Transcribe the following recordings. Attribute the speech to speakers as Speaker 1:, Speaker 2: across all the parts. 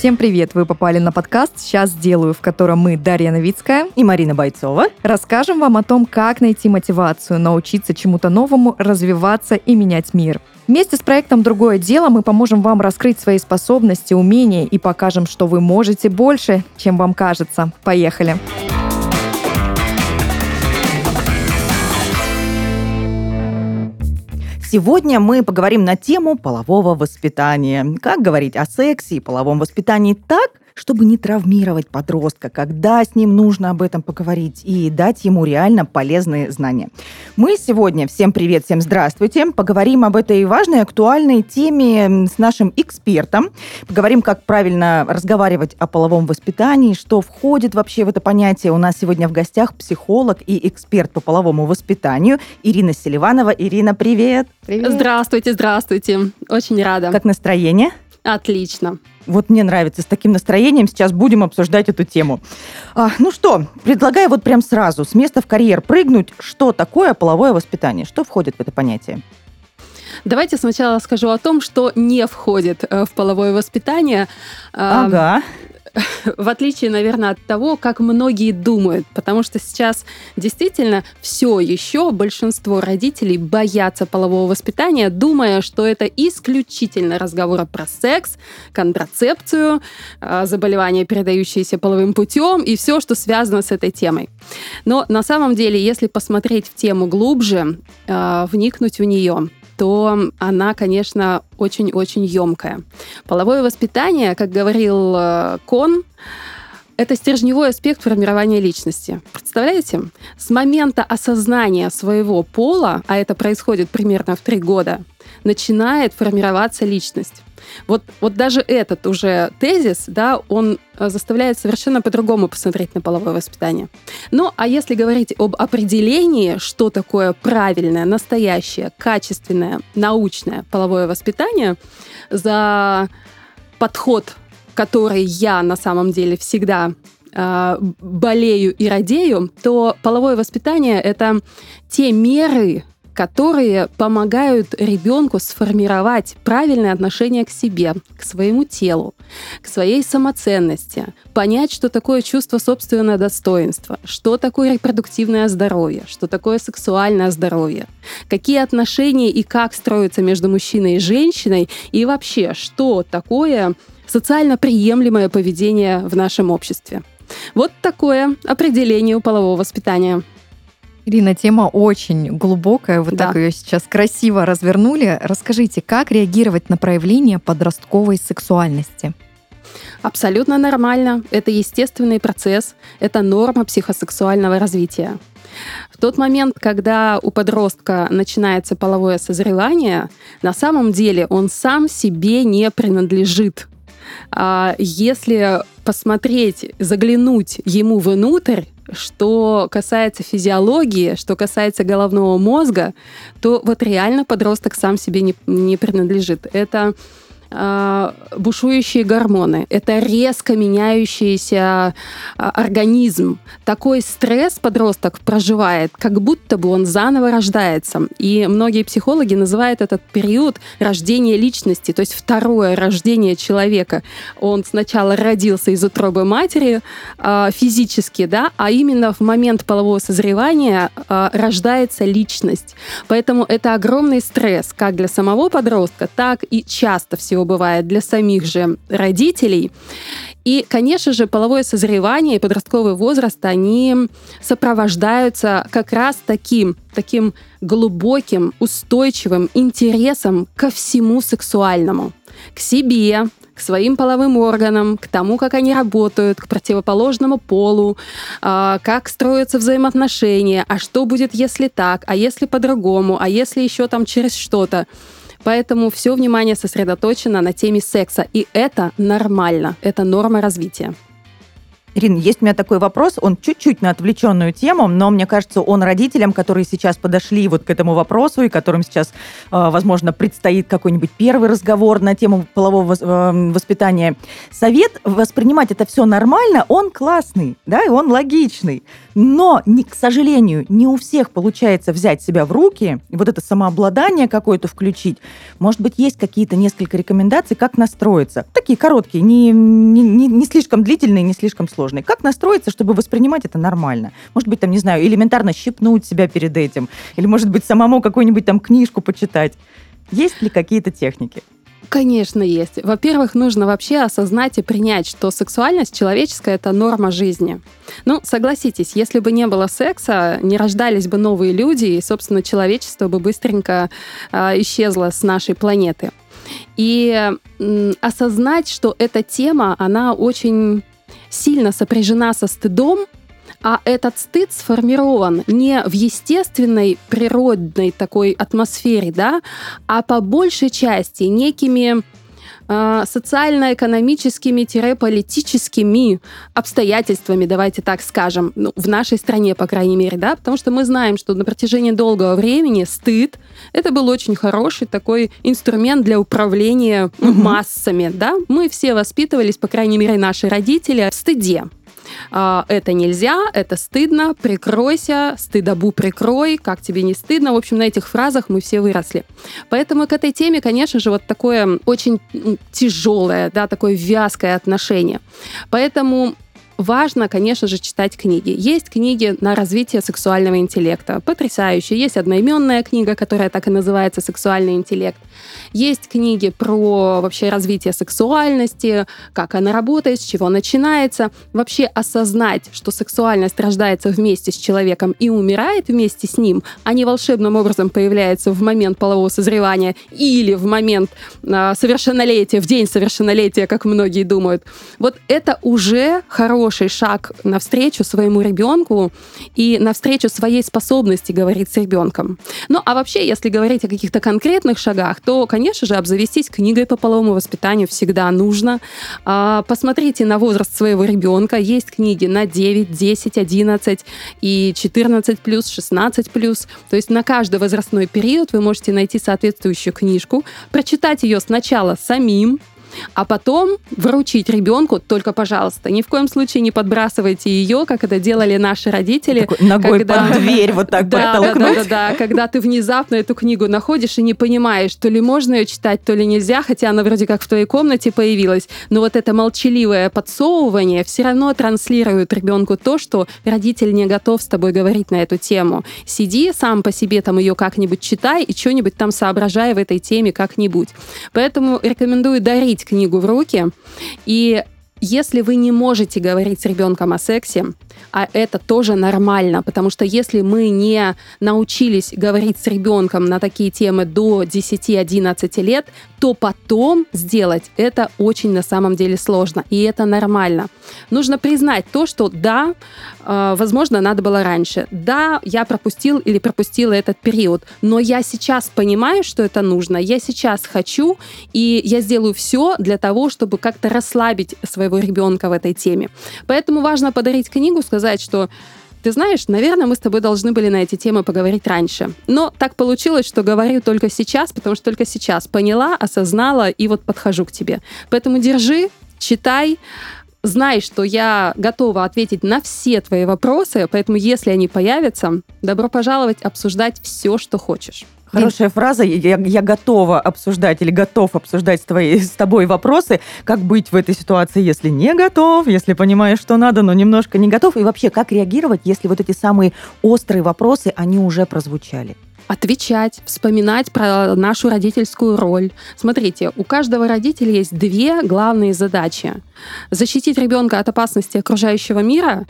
Speaker 1: Всем привет! Вы попали на подкаст «Сейчас сделаю», в котором мы, Дарья Новицкая
Speaker 2: и Марина Бойцова,
Speaker 1: расскажем вам о том, как найти мотивацию, научиться чему-то новому, развиваться и менять мир. Вместе с проектом «Другое дело» мы поможем вам раскрыть свои способности, умения и покажем, что вы можете больше, чем вам кажется. Поехали! Поехали!
Speaker 2: Сегодня мы поговорим на тему полового воспитания. Как говорить о сексе и половом воспитании так, чтобы не травмировать подростка, когда с ним нужно об этом поговорить и дать ему реально полезные знания. Мы сегодня, всем привет, всем здравствуйте, поговорим об этой важной, актуальной теме с нашим экспертом. Поговорим, как правильно разговаривать о половом воспитании, что входит вообще в это понятие. У нас сегодня в гостях психолог и эксперт по половому воспитанию Ирина Селиванова. Ирина, привет!
Speaker 3: Привет! Здравствуйте, здравствуйте. Очень рада.
Speaker 2: Как настроение?
Speaker 3: Отлично.
Speaker 2: Вот мне нравится. С таким настроением сейчас будем обсуждать эту тему. А, ну что, предлагаю вот прям сразу с места в карьер прыгнуть. Что такое половое воспитание? Что входит в это понятие?
Speaker 3: Давайте сначала скажу о том, что не входит э, в половое воспитание.
Speaker 2: Ага
Speaker 3: в отличие, наверное, от того, как многие думают, потому что сейчас действительно все еще большинство родителей боятся полового воспитания, думая, что это исключительно разговоры про секс, контрацепцию, а, заболевания, передающиеся половым путем и все, что связано с этой темой. Но на самом деле, если посмотреть в тему глубже, а, вникнуть в нее, то она, конечно, очень-очень емкая. Половое воспитание, как говорил э, Кон, это стержневой аспект формирования личности. Представляете? С момента осознания своего пола, а это происходит примерно в три года, начинает формироваться личность. Вот, вот даже этот уже тезис, да, он э, заставляет совершенно по-другому посмотреть на половое воспитание. Ну, а если говорить об определении, что такое правильное, настоящее, качественное, научное половое воспитание, за подход, который я на самом деле всегда э, болею и радею, то половое воспитание это те меры, которые помогают ребенку сформировать правильное отношение к себе, к своему телу, к своей самоценности, понять, что такое чувство собственного достоинства, что такое репродуктивное здоровье, что такое сексуальное здоровье, какие отношения и как строятся между мужчиной и женщиной, и вообще, что такое социально приемлемое поведение в нашем обществе. Вот такое определение у полового воспитания.
Speaker 1: Ирина, тема очень глубокая. Вы да. так ее сейчас красиво развернули. Расскажите, как реагировать на проявление подростковой сексуальности?
Speaker 3: Абсолютно нормально. Это естественный процесс. Это норма психосексуального развития. В тот момент, когда у подростка начинается половое созревание, на самом деле он сам себе не принадлежит. А если посмотреть, заглянуть ему внутрь, что касается физиологии, что касается головного мозга, то вот реально подросток сам себе не, не принадлежит. Это бушующие гормоны, это резко меняющийся а, организм. Такой стресс подросток проживает, как будто бы он заново рождается. И многие психологи называют этот период рождения личности, то есть второе рождение человека. Он сначала родился из утробы матери а, физически, да, а именно в момент полового созревания рождается личность. Поэтому это огромный стресс как для самого подростка, так и часто всего всего бывает для самих же родителей. И, конечно же, половое созревание и подростковый возраст, они сопровождаются как раз таким, таким глубоким, устойчивым интересом ко всему сексуальному. К себе, к своим половым органам, к тому, как они работают, к противоположному полу, а, как строятся взаимоотношения, а что будет, если так, а если по-другому, а если еще там через что-то. Поэтому все внимание сосредоточено на теме секса. И это нормально, это норма развития.
Speaker 2: Ирина, есть у меня такой вопрос, он чуть-чуть на отвлеченную тему, но мне кажется, он родителям, которые сейчас подошли вот к этому вопросу и которым сейчас, а, возможно, предстоит какой-нибудь первый разговор на тему полового э, воспитания, совет воспринимать это все нормально, он классный, да, и он логичный. Но, не, к сожалению, не у всех получается взять себя в руки, вот это самообладание какое-то включить. Может быть, есть какие-то несколько рекомендаций, как настроиться. Такие короткие, не, не, не, не слишком длительные, не слишком сложные. Как настроиться, чтобы воспринимать это нормально? Может быть, там, не знаю, элементарно щипнуть себя перед этим. Или, может быть, самому какую-нибудь там книжку почитать. Есть ли какие-то техники?
Speaker 3: Конечно, есть. Во-первых, нужно вообще осознать и принять, что сексуальность человеческая — это норма жизни. Ну, согласитесь, если бы не было секса, не рождались бы новые люди, и, собственно, человечество бы быстренько э, исчезло с нашей планеты. И э, осознать, что эта тема, она очень сильно сопряжена со стыдом, а этот стыд сформирован не в естественной, природной такой атмосфере, да, а по большей части некими а, социально-экономическими-политическими обстоятельствами, давайте так скажем, ну, в нашей стране, по крайней мере, да, потому что мы знаем, что на протяжении долгого времени стыд это был очень хороший такой инструмент для управления угу. массами, да. Мы все воспитывались, по крайней мере, наши родители в стыде. А, это нельзя, это стыдно, прикройся, стыдобу прикрой, как тебе не стыдно. В общем, на этих фразах мы все выросли. Поэтому к этой теме, конечно же, вот такое очень тяжелое, да, такое вязкое отношение. Поэтому важно, конечно же, читать книги. Есть книги на развитие сексуального интеллекта. Потрясающие. Есть одноименная книга, которая так и называется «Сексуальный интеллект». Есть книги про вообще развитие сексуальности, как она работает, с чего начинается. Вообще осознать, что сексуальность рождается вместе с человеком и умирает вместе с ним, а не волшебным образом появляется в момент полового созревания или в момент э, совершеннолетия, в день совершеннолетия, как многие думают. Вот это уже хороший шаг навстречу своему ребенку и навстречу своей способности говорить с ребенком. Ну а вообще, если говорить о каких-то конкретных шагах, то, конечно же, обзавестись книгой по половому воспитанию всегда нужно. А, посмотрите на возраст своего ребенка. Есть книги на 9, 10, 11 и 14 плюс, 16 плюс. То есть на каждый возрастной период вы можете найти соответствующую книжку, прочитать ее сначала самим, а потом вручить ребенку, только, пожалуйста, ни в коем случае не подбрасывайте ее, как это делали наши родители.
Speaker 2: Такой ногой когда... под дверь вот так
Speaker 3: да, да, да, да, да, когда ты внезапно эту книгу находишь и не понимаешь, то ли можно ее читать, то ли нельзя, хотя она вроде как в твоей комнате появилась, но вот это молчаливое подсовывание все равно транслирует ребенку то, что родитель не готов с тобой говорить на эту тему. Сиди сам по себе там ее как-нибудь читай и что-нибудь там соображай в этой теме как-нибудь. Поэтому рекомендую дарить книгу в руки. И если вы не можете говорить с ребенком о сексе, а это тоже нормально, потому что если мы не научились говорить с ребенком на такие темы до 10-11 лет, то потом сделать это очень на самом деле сложно, и это нормально. Нужно признать то, что да, э, возможно, надо было раньше, да, я пропустил или пропустила этот период, но я сейчас понимаю, что это нужно, я сейчас хочу, и я сделаю все для того, чтобы как-то расслабить своего ребенка в этой теме. Поэтому важно подарить книгу, сказать, что ты знаешь, наверное, мы с тобой должны были на эти темы поговорить раньше. Но так получилось, что говорю только сейчас, потому что только сейчас поняла, осознала и вот подхожу к тебе. Поэтому держи, читай, знай, что я готова ответить на все твои вопросы, поэтому если они появятся, добро пожаловать обсуждать все, что хочешь.
Speaker 2: Хорошая фраза. Я, я готова обсуждать или готов обсуждать с, твоей, с тобой вопросы, как быть в этой ситуации, если не готов, если понимаешь, что надо, но немножко не готов. И вообще, как реагировать, если вот эти самые острые вопросы, они уже прозвучали?
Speaker 3: Отвечать, вспоминать про нашу родительскую роль. Смотрите, у каждого родителя есть две главные задачи. Защитить ребенка от опасности окружающего мира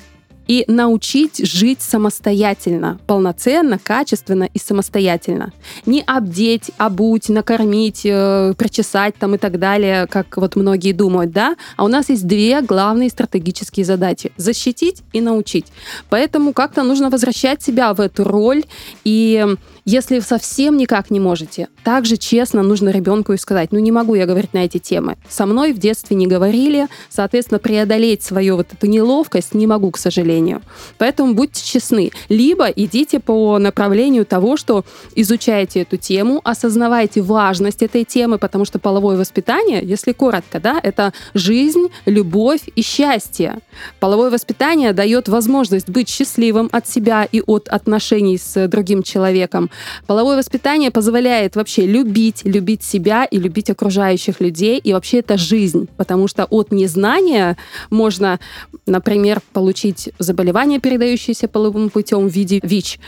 Speaker 3: и научить жить самостоятельно, полноценно, качественно и самостоятельно. Не обдеть, обуть, накормить, э, причесать там и так далее, как вот многие думают, да? А у нас есть две главные стратегические задачи — защитить и научить. Поэтому как-то нужно возвращать себя в эту роль и если совсем никак не можете, также честно нужно ребенку и сказать, ну не могу я говорить на эти темы. Со мной в детстве не говорили, соответственно, преодолеть свою вот эту неловкость не могу, к сожалению. Поэтому будьте честны. Либо идите по направлению того, что изучайте эту тему, осознавайте важность этой темы, потому что половое воспитание, если коротко, да, это жизнь, любовь и счастье. Половое воспитание дает возможность быть счастливым от себя и от отношений с другим человеком. Половое воспитание позволяет вообще любить, любить себя и любить окружающих людей. И вообще это жизнь, потому что от незнания можно, например, получить заболевание, передающееся половым путем в виде ВИЧ,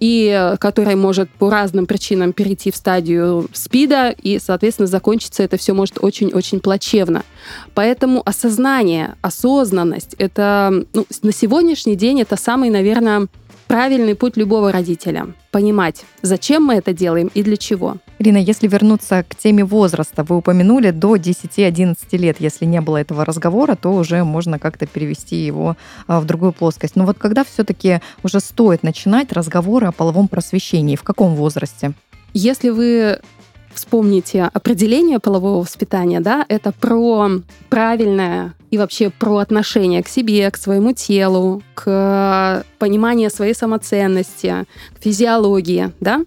Speaker 3: и которое может по разным причинам перейти в стадию СПИДа, и, соответственно, закончиться это все может очень-очень плачевно. Поэтому осознание, осознанность, это ну, на сегодняшний день это самый, наверное, правильный путь любого родителя. Понимать, зачем мы это делаем и для чего.
Speaker 1: Ирина, если вернуться к теме возраста, вы упомянули до 10-11 лет. Если не было этого разговора, то уже можно как-то перевести его а, в другую плоскость. Но вот когда все-таки уже стоит начинать разговоры о половом просвещении? В каком возрасте?
Speaker 3: Если вы вспомните определение полового воспитания, да, это про правильное и вообще про отношение к себе, к своему телу, к пониманию своей самоценности, к физиологии, да.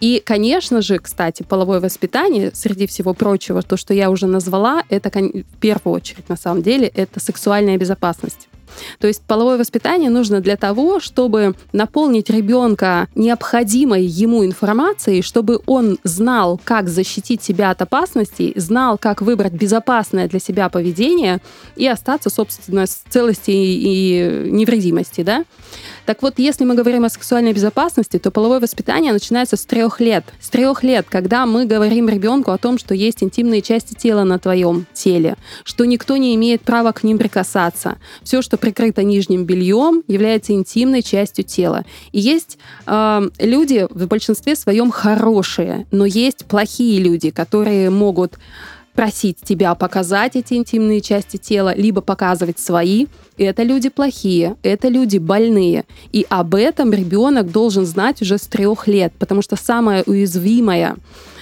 Speaker 3: И, конечно же, кстати, половое воспитание, среди всего прочего, то, что я уже назвала, это в первую очередь, на самом деле, это сексуальная безопасность. То есть половое воспитание нужно для того, чтобы наполнить ребенка необходимой ему информацией, чтобы он знал, как защитить себя от опасностей, знал, как выбрать безопасное для себя поведение и остаться, собственно, в целости и невредимости, да? Так вот, если мы говорим о сексуальной безопасности, то половое воспитание начинается с трех лет. С трех лет, когда мы говорим ребенку о том, что есть интимные части тела на твоем теле, что никто не имеет права к ним прикасаться. Все, что прикрыто нижним бельем, является интимной частью тела. И есть э, люди в большинстве своем хорошие, но есть плохие люди, которые могут просить тебя показать эти интимные части тела, либо показывать свои. Это люди плохие, это люди больные. И об этом ребенок должен знать уже с трех лет, потому что самая уязвимая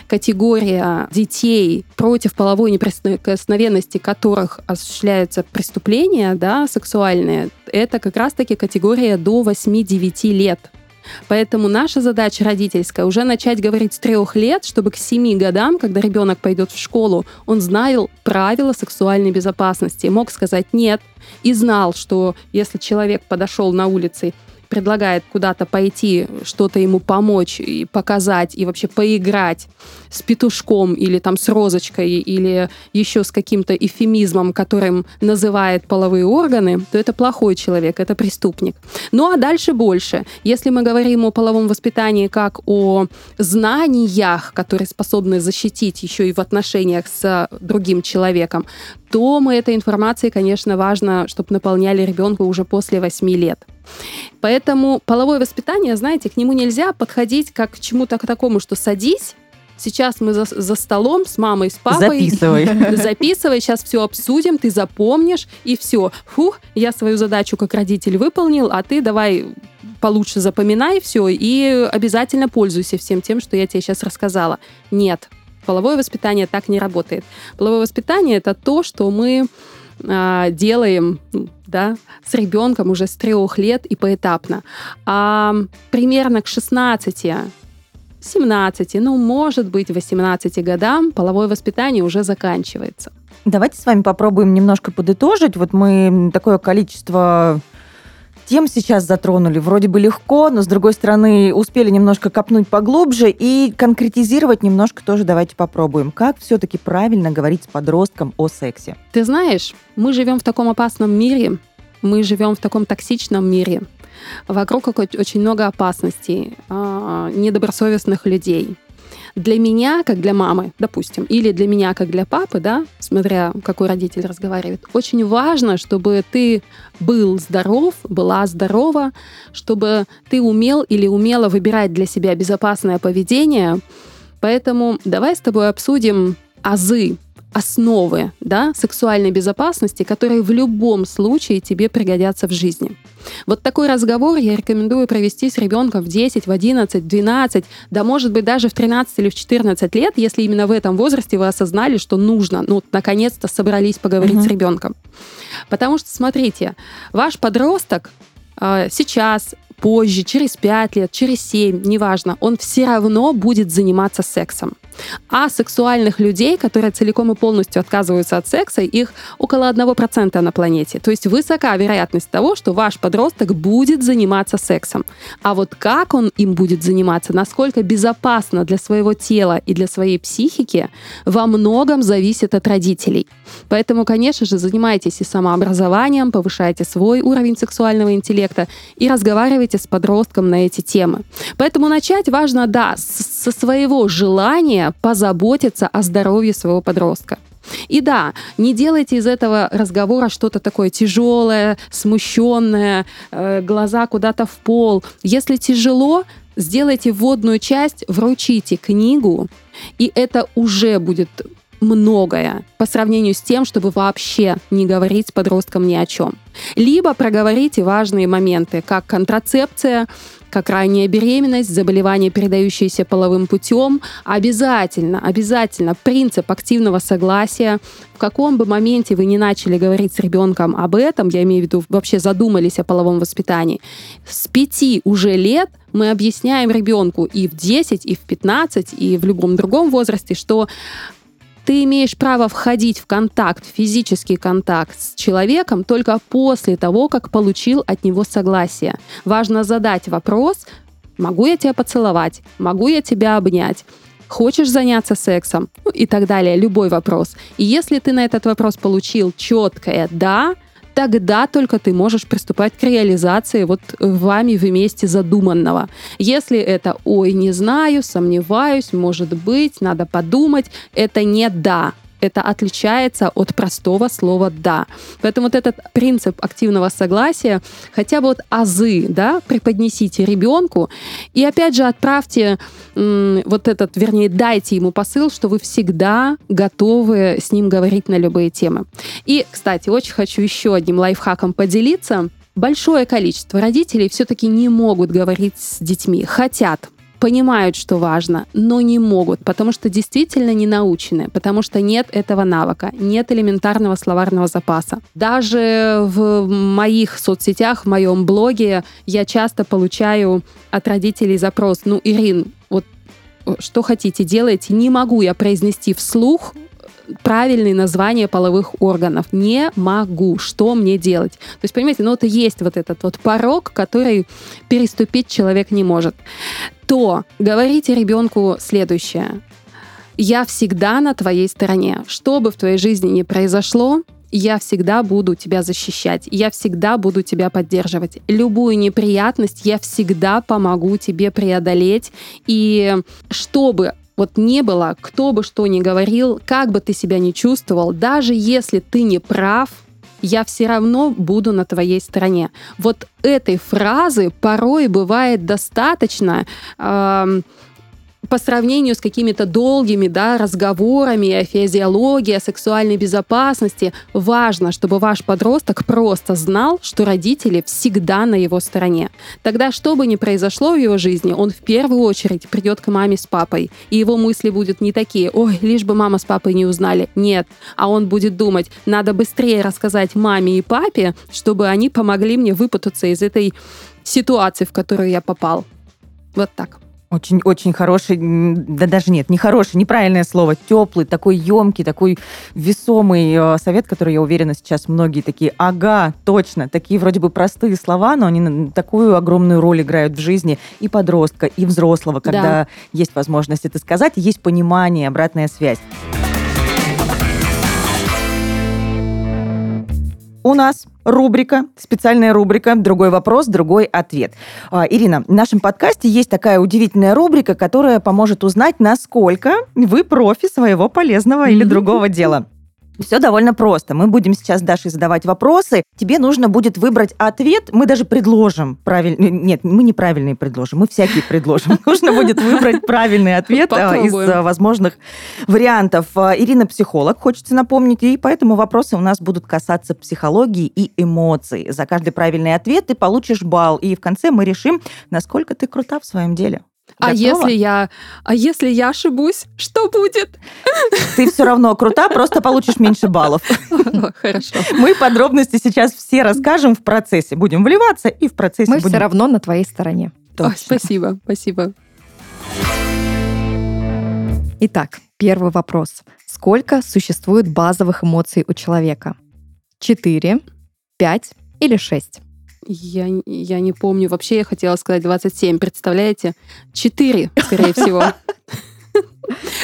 Speaker 3: категория детей, против половой неприкосновенности которых осуществляются преступления да, сексуальные, это как раз-таки категория до 8-9 лет. Поэтому наша задача родительская уже начать говорить с трех лет, чтобы к семи годам, когда ребенок пойдет в школу, он знал правила сексуальной безопасности, мог сказать нет и знал, что если человек подошел на улице предлагает куда-то пойти, что-то ему помочь и показать, и вообще поиграть с петушком или там с розочкой, или еще с каким-то эфемизмом, которым называет половые органы, то это плохой человек, это преступник. Ну а дальше больше. Если мы говорим о половом воспитании как о знаниях, которые способны защитить еще и в отношениях с другим человеком, то мы этой информацией, конечно, важно, чтобы наполняли ребенка уже после 8 лет. Поэтому половое воспитание, знаете, к нему нельзя подходить как к чему-то такому, что садись, Сейчас мы за, за столом с мамой, с папой.
Speaker 2: Записывай.
Speaker 3: Записывай, сейчас все обсудим, ты запомнишь, и все. Фух, я свою задачу как родитель выполнил, а ты давай получше запоминай все и обязательно пользуйся всем тем, что я тебе сейчас рассказала. Нет, половое воспитание так не работает. Половое воспитание это то, что мы а, делаем да, с ребенком уже с трех лет и поэтапно. А примерно к 16 17, ну, может быть, 18 годам половое воспитание уже заканчивается.
Speaker 2: Давайте с вами попробуем немножко подытожить. Вот мы такое количество тем сейчас затронули. Вроде бы легко, но, с другой стороны, успели немножко копнуть поглубже и конкретизировать немножко тоже давайте попробуем. Как все-таки правильно говорить с подростком о сексе?
Speaker 3: Ты знаешь, мы живем в таком опасном мире, мы живем в таком токсичном мире. Вокруг очень много опасностей, а, недобросовестных людей – для меня, как для мамы, допустим, или для меня, как для папы, да, смотря какой родитель разговаривает, очень важно, чтобы ты был здоров, была здорова, чтобы ты умел или умела выбирать для себя безопасное поведение. Поэтому давай с тобой обсудим азы основы да, сексуальной безопасности, которые в любом случае тебе пригодятся в жизни. Вот такой разговор я рекомендую провести с ребенком в 10, в 11, 12, да может быть даже в 13 или в 14 лет, если именно в этом возрасте вы осознали, что нужно, ну, наконец-то собрались поговорить uh-huh. с ребенком. Потому что, смотрите, ваш подросток э, сейчас позже, через 5 лет, через 7, неважно, он все равно будет заниматься сексом. А сексуальных людей, которые целиком и полностью отказываются от секса, их около 1% на планете. То есть высока вероятность того, что ваш подросток будет заниматься сексом. А вот как он им будет заниматься, насколько безопасно для своего тела и для своей психики, во многом зависит от родителей. Поэтому, конечно же, занимайтесь и самообразованием, повышайте свой уровень сексуального интеллекта и разговаривайте с подростком на эти темы. Поэтому начать важно, да, со своего желания позаботиться о здоровье своего подростка. И да, не делайте из этого разговора что-то такое тяжелое, смущенное, э, глаза куда-то в пол. Если тяжело, сделайте вводную часть, вручите книгу, и это уже будет многое по сравнению с тем, чтобы вообще не говорить с подростком ни о чем. Либо проговорите важные моменты, как контрацепция, как ранняя беременность, заболевание, передающееся половым путем. Обязательно, обязательно принцип активного согласия. В каком бы моменте вы не начали говорить с ребенком об этом, я имею в виду, вообще задумались о половом воспитании, с пяти уже лет мы объясняем ребенку и в 10, и в 15, и в любом другом возрасте, что ты имеешь право входить в контакт, физический контакт с человеком только после того, как получил от него согласие. Важно задать вопрос, могу я тебя поцеловать, могу я тебя обнять, хочешь заняться сексом ну, и так далее, любой вопрос. И если ты на этот вопрос получил четкое «да», тогда только ты можешь приступать к реализации вот вами вместе задуманного. Если это «ой, не знаю, сомневаюсь, может быть, надо подумать», это не «да», это отличается от простого слова «да». Поэтому вот этот принцип активного согласия, хотя бы вот азы, да, преподнесите ребенку, и опять же отправьте м, вот этот, вернее, дайте ему посыл, что вы всегда готовы с ним говорить на любые темы. И, кстати, очень хочу еще одним лайфхаком поделиться. Большое количество родителей все-таки не могут говорить с детьми, хотят, понимают, что важно, но не могут, потому что действительно не научены, потому что нет этого навыка, нет элементарного словарного запаса. Даже в моих соцсетях, в моем блоге я часто получаю от родителей запрос, ну, Ирин, вот э, что хотите, делайте. Не могу я произнести вслух правильные названия половых органов. Не могу. Что мне делать? То есть, понимаете, ну, это есть вот этот вот порог, который переступить человек не может. То говорите ребенку следующее. Я всегда на твоей стороне. Что бы в твоей жизни ни произошло, я всегда буду тебя защищать, я всегда буду тебя поддерживать. Любую неприятность я всегда помогу тебе преодолеть. И чтобы вот не было, кто бы что ни говорил, как бы ты себя ни чувствовал, даже если ты не прав, я все равно буду на твоей стороне. Вот этой фразы порой бывает достаточно, э, по сравнению с какими-то долгими да, разговорами о физиологии, о сексуальной безопасности, важно, чтобы ваш подросток просто знал, что родители всегда на его стороне. Тогда, что бы ни произошло в его жизни, он в первую очередь придет к маме с папой, и его мысли будут не такие, ой, лишь бы мама с папой не узнали. Нет, а он будет думать, надо быстрее рассказать маме и папе, чтобы они помогли мне выпутаться из этой ситуации, в которую я попал. Вот так.
Speaker 2: Очень-очень хороший, да даже нет, не хороший, неправильное слово, теплый, такой емкий, такой весомый э, совет, который, я уверена, сейчас многие такие, ага, точно, такие вроде бы простые слова, но они такую огромную роль играют в жизни и подростка, и взрослого, когда да. есть возможность это сказать, есть понимание, обратная связь. У нас рубрика, специальная рубрика «Другой вопрос, другой ответ». А, Ирина, в нашем подкасте есть такая удивительная рубрика, которая поможет узнать, насколько вы профи своего полезного или другого дела. Все довольно просто. Мы будем сейчас Даше задавать вопросы. Тебе нужно будет выбрать ответ. Мы даже предложим правильный... Нет, мы неправильные предложим, мы всякие предложим. Нужно будет выбрать правильный ответ а, из а, возможных вариантов. А, Ирина психолог, хочется напомнить, и поэтому вопросы у нас будут касаться психологии и эмоций. За каждый правильный ответ ты получишь балл, и в конце мы решим, насколько ты крута в своем деле.
Speaker 3: А
Speaker 2: Готова?
Speaker 3: если я, а если я ошибусь, что будет?
Speaker 2: Ты все равно крута, просто получишь меньше баллов.
Speaker 3: Хорошо.
Speaker 2: Мы подробности сейчас все расскажем в процессе. Будем вливаться и в процессе
Speaker 1: Мы
Speaker 2: будем...
Speaker 1: все равно на твоей стороне.
Speaker 2: Точно.
Speaker 3: спасибо, спасибо.
Speaker 1: Итак, первый вопрос. Сколько существует базовых эмоций у человека? Четыре, пять или шесть?
Speaker 3: Я, я не помню. Вообще я хотела сказать 27, представляете? 4, скорее всего.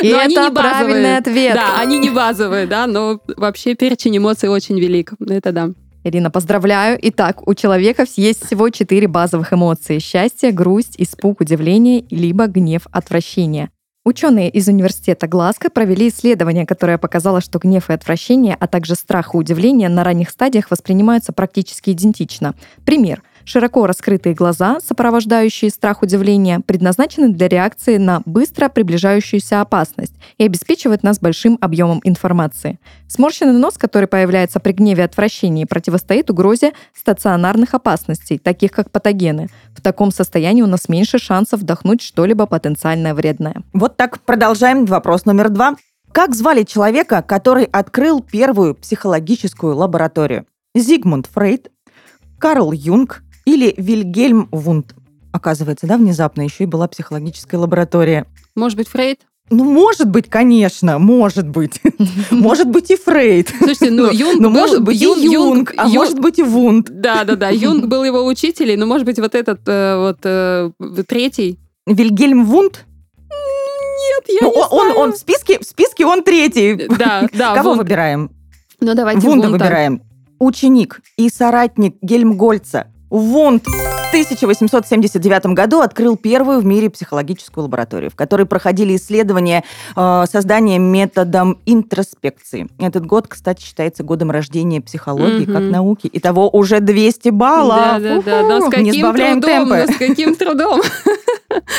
Speaker 1: И
Speaker 3: Но они
Speaker 1: это
Speaker 3: не базовые.
Speaker 1: правильный ответ.
Speaker 3: Да, они не базовые, да, но вообще перечень эмоций очень велик. Это да.
Speaker 1: Ирина, поздравляю. Итак, у человека есть всего четыре базовых эмоции. Счастье, грусть, испуг, удивление, либо гнев, отвращение. Ученые из университета Глазго провели исследование, которое показало, что гнев и отвращение, а также страх и удивление на ранних стадиях воспринимаются практически идентично. Пример. Широко раскрытые глаза, сопровождающие страх удивления, предназначены для реакции на быстро приближающуюся опасность и обеспечивают нас большим объемом информации. Сморщенный нос, который появляется при гневе и отвращении, противостоит угрозе стационарных опасностей, таких как патогены. В таком состоянии у нас меньше шансов вдохнуть что-либо потенциально вредное.
Speaker 2: Вот так продолжаем. Вопрос номер два. Как звали человека, который открыл первую психологическую лабораторию? Зигмунд Фрейд, Карл Юнг или Вильгельм Вунд? Оказывается, да, внезапно еще и была психологическая лаборатория.
Speaker 3: Может быть, Фрейд?
Speaker 2: Ну, может быть, конечно, может быть. Может быть и Фрейд.
Speaker 3: Слушайте, ну,
Speaker 2: Но-
Speaker 3: Юнг
Speaker 2: но
Speaker 3: был-
Speaker 2: может быть и
Speaker 3: Юнг-
Speaker 2: Юнг, а
Speaker 3: Юнг-
Speaker 2: может быть и Вунд.
Speaker 3: Да, да, да. Юнг был его учителем, но может быть вот этот э, вот э, третий.
Speaker 2: Вильгельм Вунд?
Speaker 3: Нет, я
Speaker 2: Ну,
Speaker 3: не
Speaker 2: он, он,
Speaker 3: знаю.
Speaker 2: он в списке, в списке он третий.
Speaker 3: Да, да.
Speaker 2: Кого
Speaker 3: Вунд.
Speaker 2: выбираем?
Speaker 3: Ну давайте
Speaker 2: Вунда
Speaker 3: Вунда.
Speaker 2: выбираем. Ученик и соратник Гельмгольца Вунд в 1879 году открыл первую в мире психологическую лабораторию, в которой проходили исследования э, создания методом интроспекции. Этот год, кстати, считается годом рождения психологии как
Speaker 3: Мгм.
Speaker 2: науки. Итого уже 200 баллов.
Speaker 3: Да, да, да. Но с
Speaker 2: Уху! Не
Speaker 3: каким
Speaker 2: сбавляем
Speaker 3: трудом,
Speaker 2: темпы.
Speaker 3: но с каким трудом.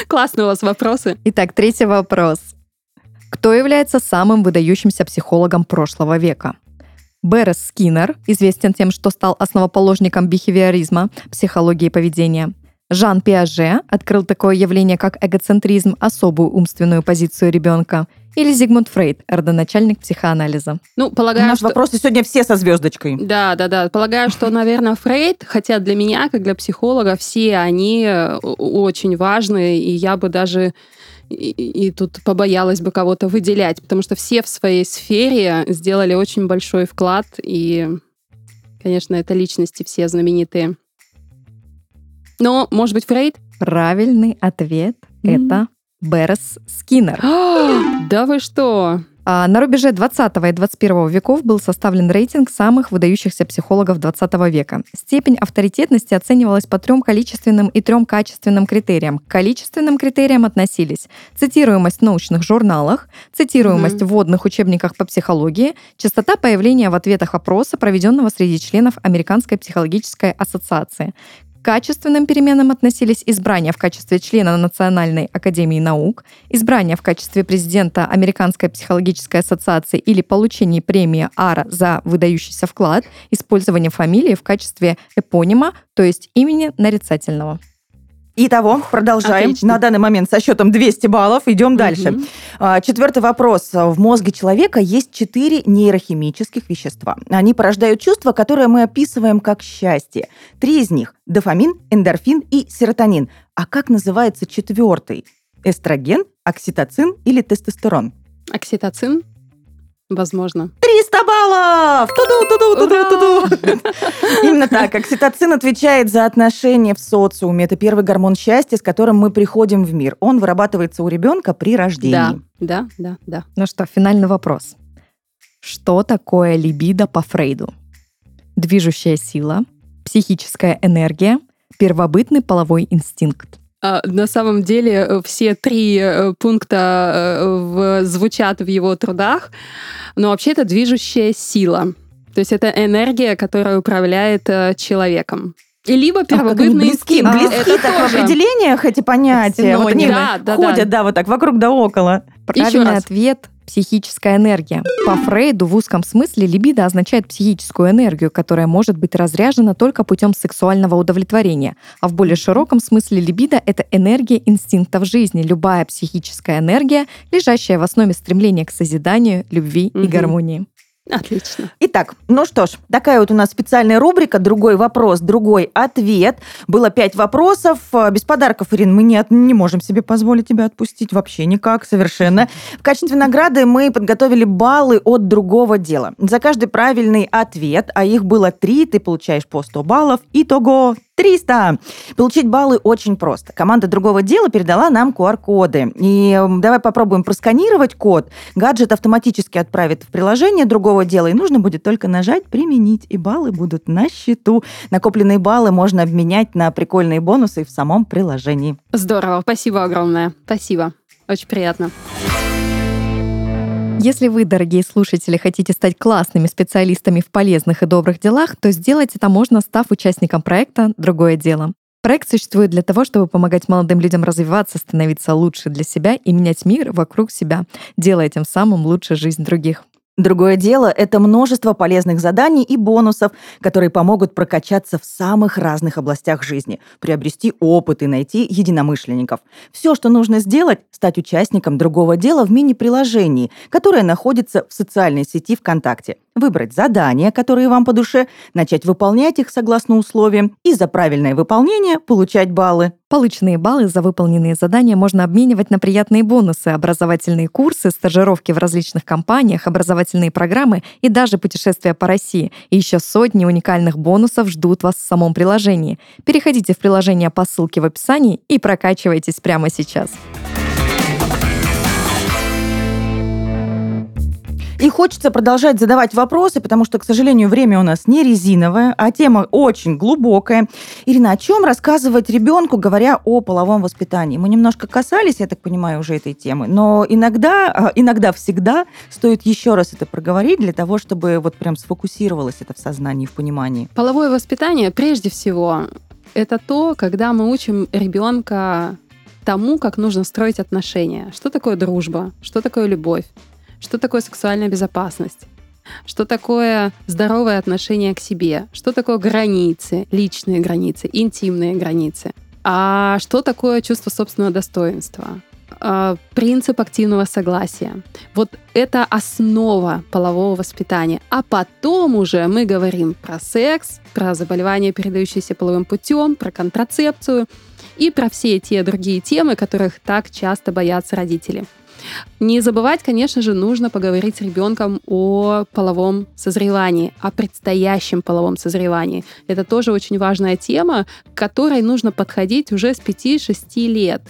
Speaker 3: Классные у вас вопросы.
Speaker 1: Итак, третий вопрос. Кто является самым выдающимся психологом прошлого века? Берес Скиннер, известен тем, что стал основоположником бихевиоризма, психологии поведения. Жан Пиаже открыл такое явление, как эгоцентризм, особую умственную позицию ребенка. Или Зигмунд Фрейд, родоначальник психоанализа.
Speaker 3: Ну, полагаю,
Speaker 2: нас
Speaker 3: что...
Speaker 2: вопросы сегодня все со звездочкой.
Speaker 3: Да, да, да. Полагаю, что, наверное, Фрейд, хотя для меня, как для психолога, все они э, очень важны, и я бы даже и, и тут побоялась бы кого-то выделять, потому что все в своей сфере сделали очень большой вклад, и, конечно, это личности все знаменитые. Но, может быть, Фрейд?
Speaker 1: Правильный ответ
Speaker 3: М.
Speaker 1: это Берес Скиннер.
Speaker 3: Да вы что?
Speaker 1: А на рубеже 20 и 21 веков был составлен рейтинг самых выдающихся психологов 20 века. Степень авторитетности оценивалась по трем количественным и трем качественным критериям. К количественным критериям относились цитируемость в научных журналах, цитируемость
Speaker 3: Мгм.
Speaker 1: в вводных учебниках по психологии, частота появления в ответах опроса, проведенного среди членов Американской психологической ассоциации. Качественным переменам относились избрание в качестве члена Национальной академии наук, избрание в качестве президента Американской психологической ассоциации или получение премии АРА за выдающийся вклад, использование фамилии в качестве эпонима, то есть имени нарицательного.
Speaker 2: Итого, продолжаем.
Speaker 3: Отлично.
Speaker 2: На данный момент со счетом 200 баллов. Идем дальше.
Speaker 3: Мгм.
Speaker 2: А, Четвертый вопрос. В мозге человека есть четыре нейрохимических вещества. Они порождают чувства, которые мы описываем как счастье. Три из них – дофамин, эндорфин и серотонин. А как называется четвертый? Эстроген, окситоцин или тестостерон?
Speaker 3: Окситоцин? Возможно.
Speaker 2: 300 баллов! Туду, туду, туду, туду. Именно так. Окситоцин отвечает за отношения в социуме. Это первый гормон счастья, с которым мы приходим в мир. Он вырабатывается у ребенка при рождении.
Speaker 3: Да, да, да, да.
Speaker 1: Ну что, финальный вопрос. Что такое либидо по Фрейду? Движущая сила, психическая энергия, первобытный половой инстинкт.
Speaker 3: А, На самом деле э, все три э, пункта э, звучат в его трудах, но вообще это движущая сила. То есть это энергия, которая управляет э, человеком. Либо первобытный
Speaker 2: близки,
Speaker 3: инстинкт.
Speaker 2: близки
Speaker 3: Это
Speaker 2: так в определениях эти понятия. Вот они.
Speaker 3: Да, да,
Speaker 2: ходят,
Speaker 3: да.
Speaker 2: да, вот так вокруг да около.
Speaker 1: Правильный ответ – психическая энергия. По Фрейду в узком смысле либидо означает психическую энергию, которая может быть разряжена только путем сексуального удовлетворения. А в более широком смысле либидо — это энергия инстинктов жизни, любая психическая энергия, лежащая в основе стремления к созиданию, любви и
Speaker 3: Мгм.
Speaker 1: гармонии.
Speaker 3: Отлично.
Speaker 2: Итак, ну что ж, такая вот у нас специальная рубрика «Другой вопрос, другой ответ». Было пять вопросов. Без подарков, Ирин, мы не, от- не можем себе позволить тебя отпустить вообще никак, совершенно. В качестве награды мы подготовили баллы от другого дела. За каждый правильный ответ, а их было три, ты получаешь по 100 баллов. Итого 300. Получить баллы очень просто. Команда другого дела передала нам QR-коды. И давай попробуем просканировать код. Гаджет автоматически отправит в приложение другого дела, и нужно будет только нажать «Применить», и баллы будут на счету. Накопленные баллы можно обменять на прикольные бонусы в самом приложении.
Speaker 3: Здорово. Спасибо огромное. Спасибо. Очень приятно.
Speaker 1: Если вы, дорогие слушатели, хотите стать классными специалистами в полезных и добрых делах, то сделать это можно, став участником проекта «Другое дело». Проект существует для того, чтобы помогать молодым людям развиваться, становиться лучше для себя и менять мир вокруг себя, делая тем самым лучше жизнь других.
Speaker 2: Другое дело – это множество полезных заданий и бонусов, которые помогут прокачаться в самых разных областях жизни, приобрести опыт и найти единомышленников. Все, что нужно сделать – стать участником другого дела в мини-приложении, которое находится в социальной сети ВКонтакте. Выбрать задания, которые вам по душе, начать выполнять их согласно условиям и за правильное выполнение получать баллы.
Speaker 1: Полученные баллы за выполненные задания можно обменивать на приятные бонусы, образовательные курсы, стажировки в различных компаниях, образовательные программы и даже путешествия по России. И еще сотни уникальных бонусов ждут вас в самом приложении. Переходите в приложение по ссылке в описании и прокачивайтесь прямо сейчас.
Speaker 2: И хочется продолжать задавать вопросы, потому что, к сожалению, время у нас не резиновое, а тема очень глубокая. Ирина, о чем рассказывать ребенку, говоря о половом воспитании? Мы немножко касались, я так понимаю, уже этой темы, но иногда, а, иногда всегда стоит еще раз это проговорить для того, чтобы вот прям сфокусировалось это в сознании, в понимании.
Speaker 3: Половое воспитание, прежде всего, это то, когда мы учим ребенка тому, как нужно строить отношения. Что такое дружба? Что такое любовь? Что такое сексуальная безопасность? Что такое здоровое отношение к себе? Что такое границы, личные границы, интимные границы? А что такое чувство собственного достоинства? А, Принцип активного согласия. Вот это основа полового воспитания. А потом уже мы говорим про секс, про заболевания, передающиеся половым путем, про контрацепцию и про все те другие темы, которых так часто боятся родители. Не забывать, конечно же, нужно поговорить с ребенком о половом созревании, о предстоящем половом созревании. Это тоже очень важная тема, к которой нужно подходить уже с 5-6 лет.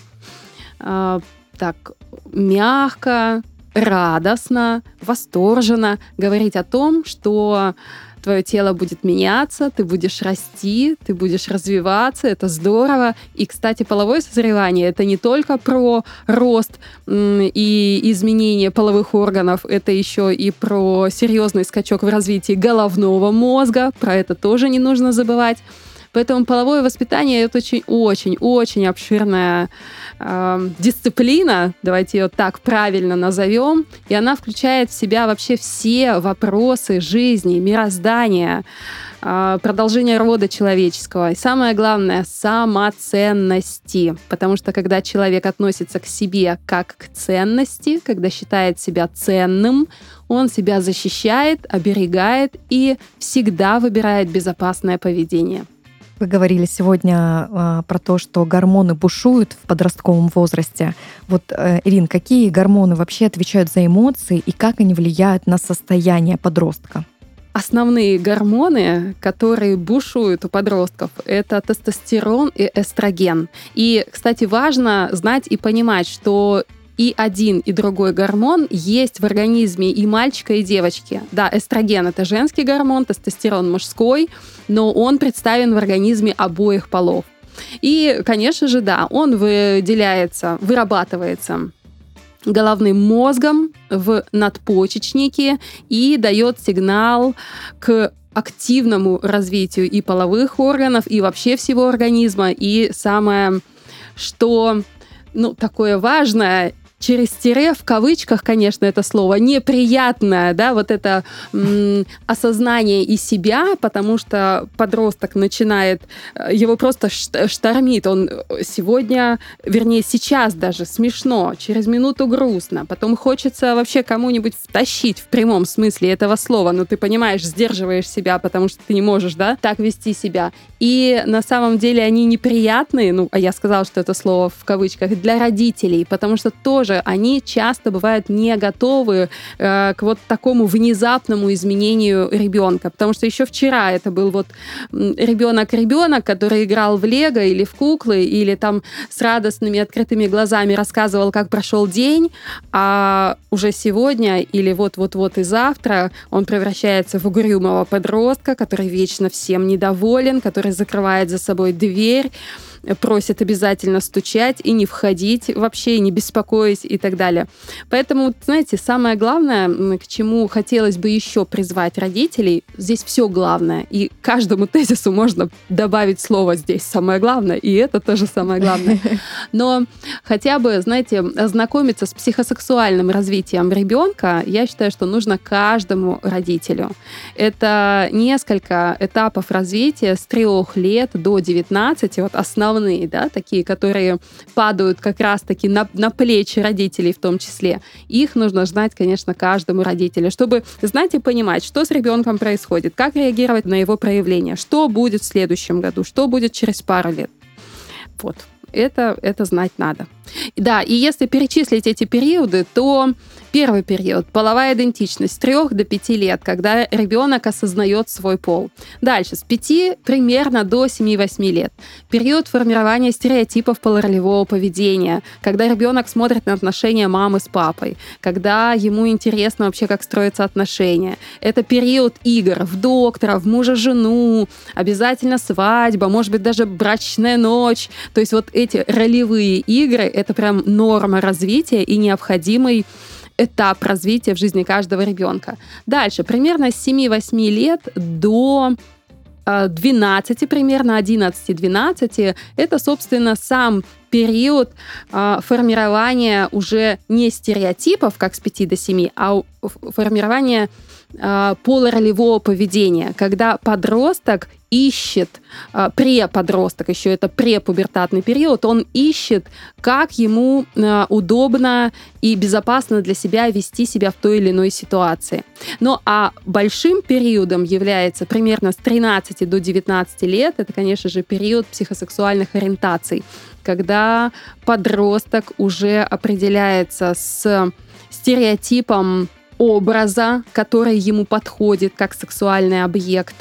Speaker 3: А, Так, мягко, радостно, восторженно говорить о том, что твое тело будет меняться, ты будешь расти, ты будешь развиваться, это здорово. И, кстати, половое созревание это не только про рост и изменение половых органов, это еще и про серьезный скачок в развитии головного мозга, про это тоже не нужно забывать. Поэтому половое воспитание это очень, очень, очень обширная э, дисциплина, давайте ее так правильно назовем, и она включает в себя вообще все вопросы жизни, мироздания, э, продолжения рода человеческого. И самое главное самоценности, потому что когда человек относится к себе как к ценности, когда считает себя ценным, он себя защищает, оберегает и всегда выбирает безопасное поведение.
Speaker 1: Вы говорили сегодня а, про то, что гормоны бушуют в подростковом возрасте. Вот, э, Ирин, какие гормоны вообще отвечают за эмоции и как они влияют на состояние подростка?
Speaker 3: Основные гормоны, которые бушуют у подростков, это тестостерон и эстроген. И, кстати, важно знать и понимать, что и один, и другой гормон есть в организме и мальчика, и девочки. Да, эстроген — это женский гормон, тестостерон — мужской, но он представлен в организме обоих полов. И, конечно же, да, он выделяется, вырабатывается головным мозгом в надпочечнике и дает сигнал к активному развитию и половых органов, и вообще всего организма. И самое, что ну, такое важное через тире, в кавычках, конечно, это слово, неприятное, да, вот это м, осознание и себя, потому что подросток начинает, э, его просто штормит, он сегодня, вернее, сейчас даже смешно, через минуту грустно, потом хочется вообще кому-нибудь втащить в прямом смысле этого слова, но ты понимаешь, сдерживаешь себя, потому что ты не можешь, да, так вести себя. И на самом деле они неприятные, ну, а я сказала, что это слово в кавычках, для родителей, потому что тоже тоже они часто бывают не готовы э, к вот такому внезапному изменению ребенка. Потому что еще вчера это был вот ребенок-ребенок, который играл в лего или в куклы, или там с радостными открытыми глазами рассказывал, как прошел день, а уже сегодня или вот-вот-вот и завтра он превращается в угрюмого подростка, который вечно всем недоволен, который закрывает за собой дверь, просят обязательно стучать и не входить вообще, и не беспокоить и так далее. Поэтому, знаете, самое главное, к чему хотелось бы еще призвать родителей, здесь все главное. И каждому тезису можно добавить слово здесь самое главное, и это тоже самое главное. Но хотя бы, знаете, ознакомиться с психосексуальным развитием ребенка, я считаю, что нужно каждому родителю. Это несколько этапов развития с трех лет до 19, вот основные основные, да, такие, которые падают как раз-таки на, на плечи родителей в том числе. Их нужно знать, конечно, каждому родителю, чтобы знать и понимать, что с ребенком происходит, как реагировать на его проявление, что будет в следующем году, что будет через пару лет. Вот. Это, это знать надо. Да, и если перечислить эти периоды, то Первый период – половая идентичность с 3 до 5 лет, когда ребенок осознает свой пол. Дальше, с 5 примерно до 7-8 лет. Период формирования стереотипов полуролевого поведения, когда ребенок смотрит на отношения мамы с папой, когда ему интересно вообще, как строятся отношения. Это период игр в доктора, в мужа-жену, обязательно свадьба, может быть, даже брачная ночь. То есть вот эти ролевые игры – это прям норма развития и необходимый этап развития в жизни каждого ребенка. Дальше, примерно с 7-8 лет до 12 э, примерно, 11-12, это, собственно, сам период э, формирования уже не стереотипов, как с 5 до 7, а формирования э, полуролевого поведения, когда подросток ищет, э, преподросток, еще это препубертатный период, он ищет, как ему э, удобно и безопасно для себя вести себя в той или иной ситуации. Ну а большим периодом является примерно с 13 до 19 лет, это, конечно же, период психосексуальных ориентаций, когда подросток уже определяется с стереотипом образа, который ему подходит как сексуальный объект,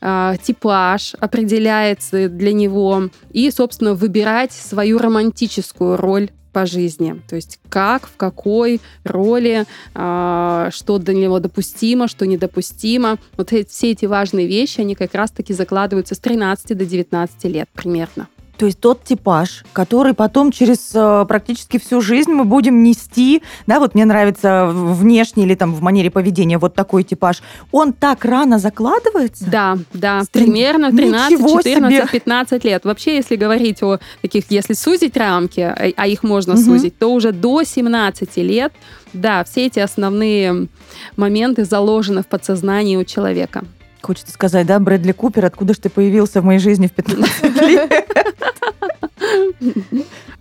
Speaker 3: типаж определяется для него и, собственно, выбирать свою романтическую роль по жизни. То есть как, в какой роли, э, что для него допустимо, что недопустимо. Вот все эти важные вещи, они как раз-таки закладываются с 13 до 19 лет примерно.
Speaker 2: То есть тот типаж, который потом через э, практически всю жизнь мы будем нести, да, вот мне нравится внешне или там в манере поведения вот такой типаж, он так рано закладывается?
Speaker 3: Да, да, Стрим... примерно 13, 14, себе. 15 лет. Вообще, если говорить о таких, если сузить рамки, а, а их можно угу. сузить, то уже до 17 лет, да, все эти основные моменты заложены в подсознании у человека.
Speaker 2: Хочется сказать, да, Брэдли Купер, откуда же ты появился в моей жизни в 15 лет?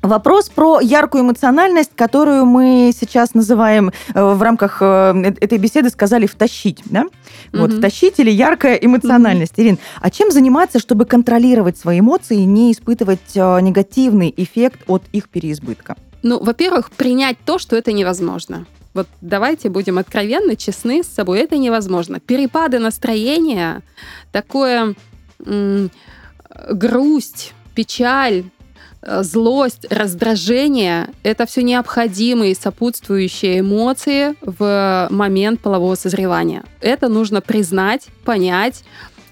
Speaker 2: Вопрос про яркую эмоциональность, которую мы сейчас называем э, в рамках э, этой беседы сказали втащить, да? Mm-hmm. Вот втащить или яркая эмоциональность. Mm-hmm. Ирин, а чем заниматься, чтобы контролировать свои эмоции и не испытывать э, негативный эффект от их переизбытка?
Speaker 3: Ну, во-первых, принять то, что это невозможно. Вот давайте будем откровенны, честны с собой. Это невозможно. Перепады настроения, такое м- грусть, печаль, э, злость, раздражение — это все необходимые сопутствующие эмоции в момент полового созревания. Это нужно признать, понять,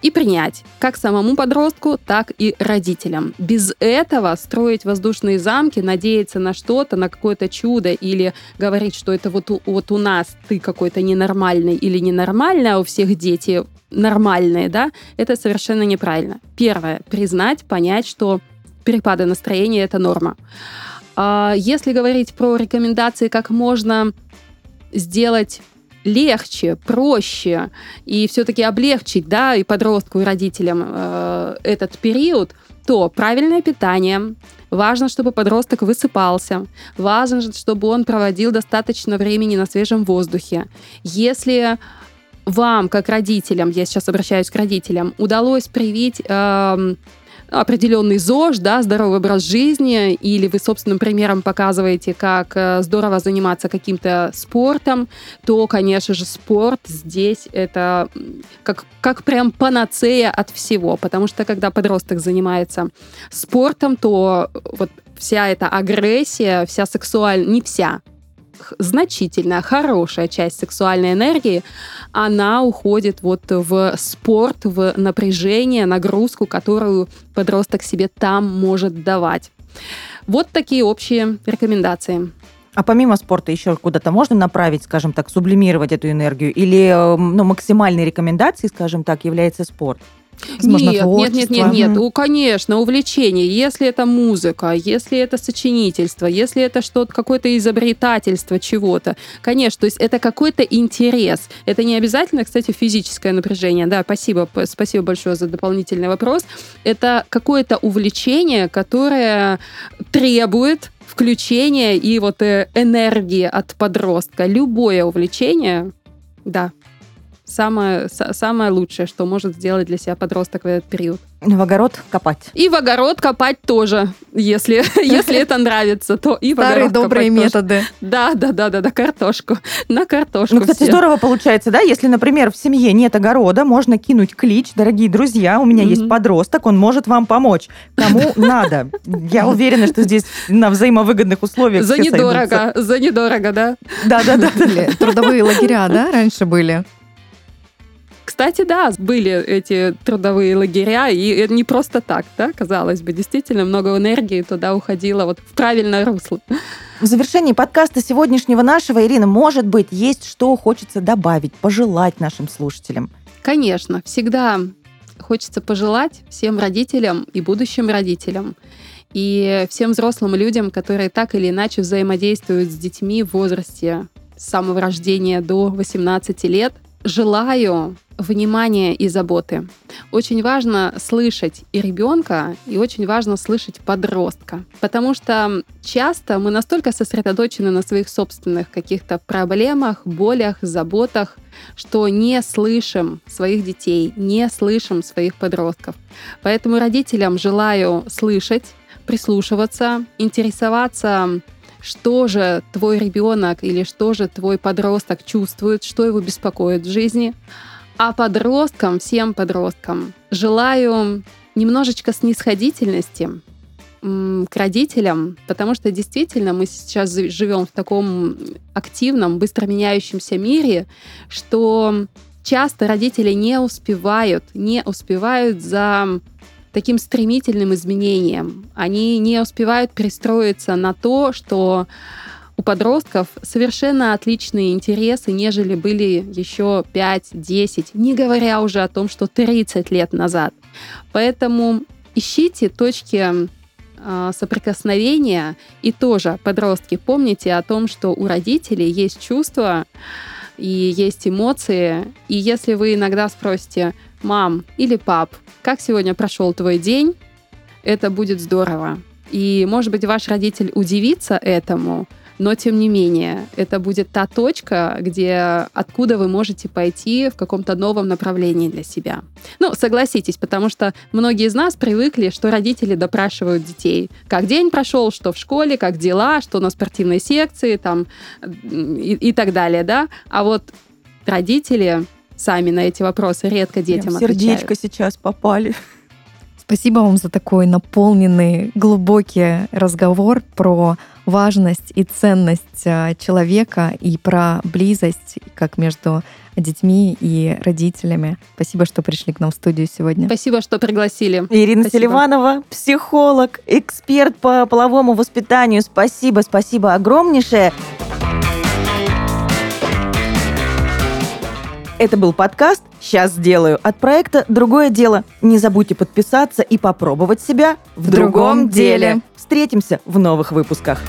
Speaker 3: и принять как самому подростку, так и родителям. Без этого строить воздушные замки, надеяться на что-то, на какое-то чудо или говорить, что это вот, у, вот у нас ты какой-то ненормальный или ненормальный, а у всех дети нормальные, да, это совершенно неправильно. Первое, признать, понять, что перепады настроения это норма. А если говорить про рекомендации, как можно сделать легче, проще и все-таки облегчить, да, и подростку, и родителям э, этот период, то правильное питание, важно, чтобы подросток высыпался, важно, чтобы он проводил достаточно времени на свежем воздухе. Если вам, как родителям, я сейчас обращаюсь к родителям, удалось привить э, определенный ЗОЖ, да, здоровый образ жизни, или вы собственным примером показываете, как э, здорово заниматься каким-то спортом, то, конечно же, спорт здесь это как, как прям панацея от всего, потому что когда подросток занимается спортом, то вот вся эта агрессия, вся сексуальная, не вся, значительная, хорошая часть сексуальной энергии, она уходит вот в спорт, в напряжение, нагрузку, которую подросток себе там может давать. Вот такие общие рекомендации.
Speaker 2: А помимо спорта еще куда-то можно направить, скажем так, сублимировать эту энергию? Или э, ну, максимальной рекомендацией, скажем так, является спорт?
Speaker 3: Возможно, нет, нет, нет, нет, нет. Mm. Конечно, увлечение. Если это музыка, если это сочинительство, если это что-то, какое-то изобретательство чего-то. Конечно, то есть это какой-то интерес. Это не обязательно, кстати, физическое напряжение. Да, спасибо, спасибо большое за дополнительный вопрос. Это какое-то увлечение, которое требует включения и вот э, энергии от подростка. Любое увлечение, да, самое, самое лучшее, что может сделать для себя подросток в этот период.
Speaker 2: В огород копать.
Speaker 3: И в огород копать тоже, если, если это нравится, то и
Speaker 1: Старые добрые методы.
Speaker 3: Да, да, да, да, да, картошку. На картошку.
Speaker 2: Ну, кстати, все. здорово получается, да, если, например, в семье нет огорода, можно кинуть клич, дорогие друзья, у меня mm-hmm. есть подросток, он может вам помочь. Кому надо. Я уверена, что здесь на взаимовыгодных условиях
Speaker 3: За недорого, за недорого, да.
Speaker 2: Да, да, да.
Speaker 1: Трудовые лагеря, да, раньше были?
Speaker 3: Кстати, да, были эти трудовые лагеря, и это не просто так, да, казалось бы, действительно много энергии туда уходило вот в правильное русло.
Speaker 2: В завершении подкаста сегодняшнего нашего, Ирина, может быть, есть что хочется добавить, пожелать нашим слушателям?
Speaker 3: Конечно, всегда хочется пожелать всем родителям и будущим родителям, и всем взрослым людям, которые так или иначе взаимодействуют с детьми в возрасте с самого рождения до 18 лет, желаю внимания и заботы. Очень важно слышать и ребенка, и очень важно слышать подростка. Потому что часто мы настолько сосредоточены на своих собственных каких-то проблемах, болях, заботах, что не слышим своих детей, не слышим своих подростков. Поэтому родителям желаю слышать, прислушиваться, интересоваться что же твой ребенок или что же твой подросток чувствует, что его беспокоит в жизни. А подросткам, всем подросткам, желаю немножечко снисходительности к родителям, потому что действительно мы сейчас живем в таком активном, быстро меняющемся мире, что часто родители не успевают, не успевают за таким стремительным изменениям. Они не успевают пристроиться на то, что у подростков совершенно отличные интересы, нежели были еще 5-10, не говоря уже о том, что 30 лет назад. Поэтому ищите точки э, соприкосновения и тоже, подростки, помните о том, что у родителей есть чувства и есть эмоции. И если вы иногда спросите, мам или пап, как сегодня прошел твой день, это будет здорово. И, может быть, ваш родитель удивится этому, но тем не менее, это будет та точка, где откуда вы можете пойти в каком-то новом направлении для себя. Ну, согласитесь, потому что многие из нас привыкли, что родители допрашивают детей, как день прошел, что в школе, как дела, что на спортивной секции, там и, и так далее, да. А вот родители сами на эти вопросы редко детям Прям
Speaker 2: сердечко отвечают. сейчас попали.
Speaker 1: Спасибо вам за такой наполненный, глубокий разговор про важность и ценность а, человека и про близость как между детьми и родителями. Спасибо, что пришли к нам в студию сегодня.
Speaker 3: Спасибо, что пригласили.
Speaker 2: Ирина спасибо. Селиванова, психолог, эксперт по половому воспитанию. Спасибо, спасибо огромнейшее. Это был подкаст «Сейчас сделаю» от проекта «Другое дело». Не забудьте подписаться и попробовать себя в,
Speaker 1: В другом деле.
Speaker 2: Встретимся в новых выпусках.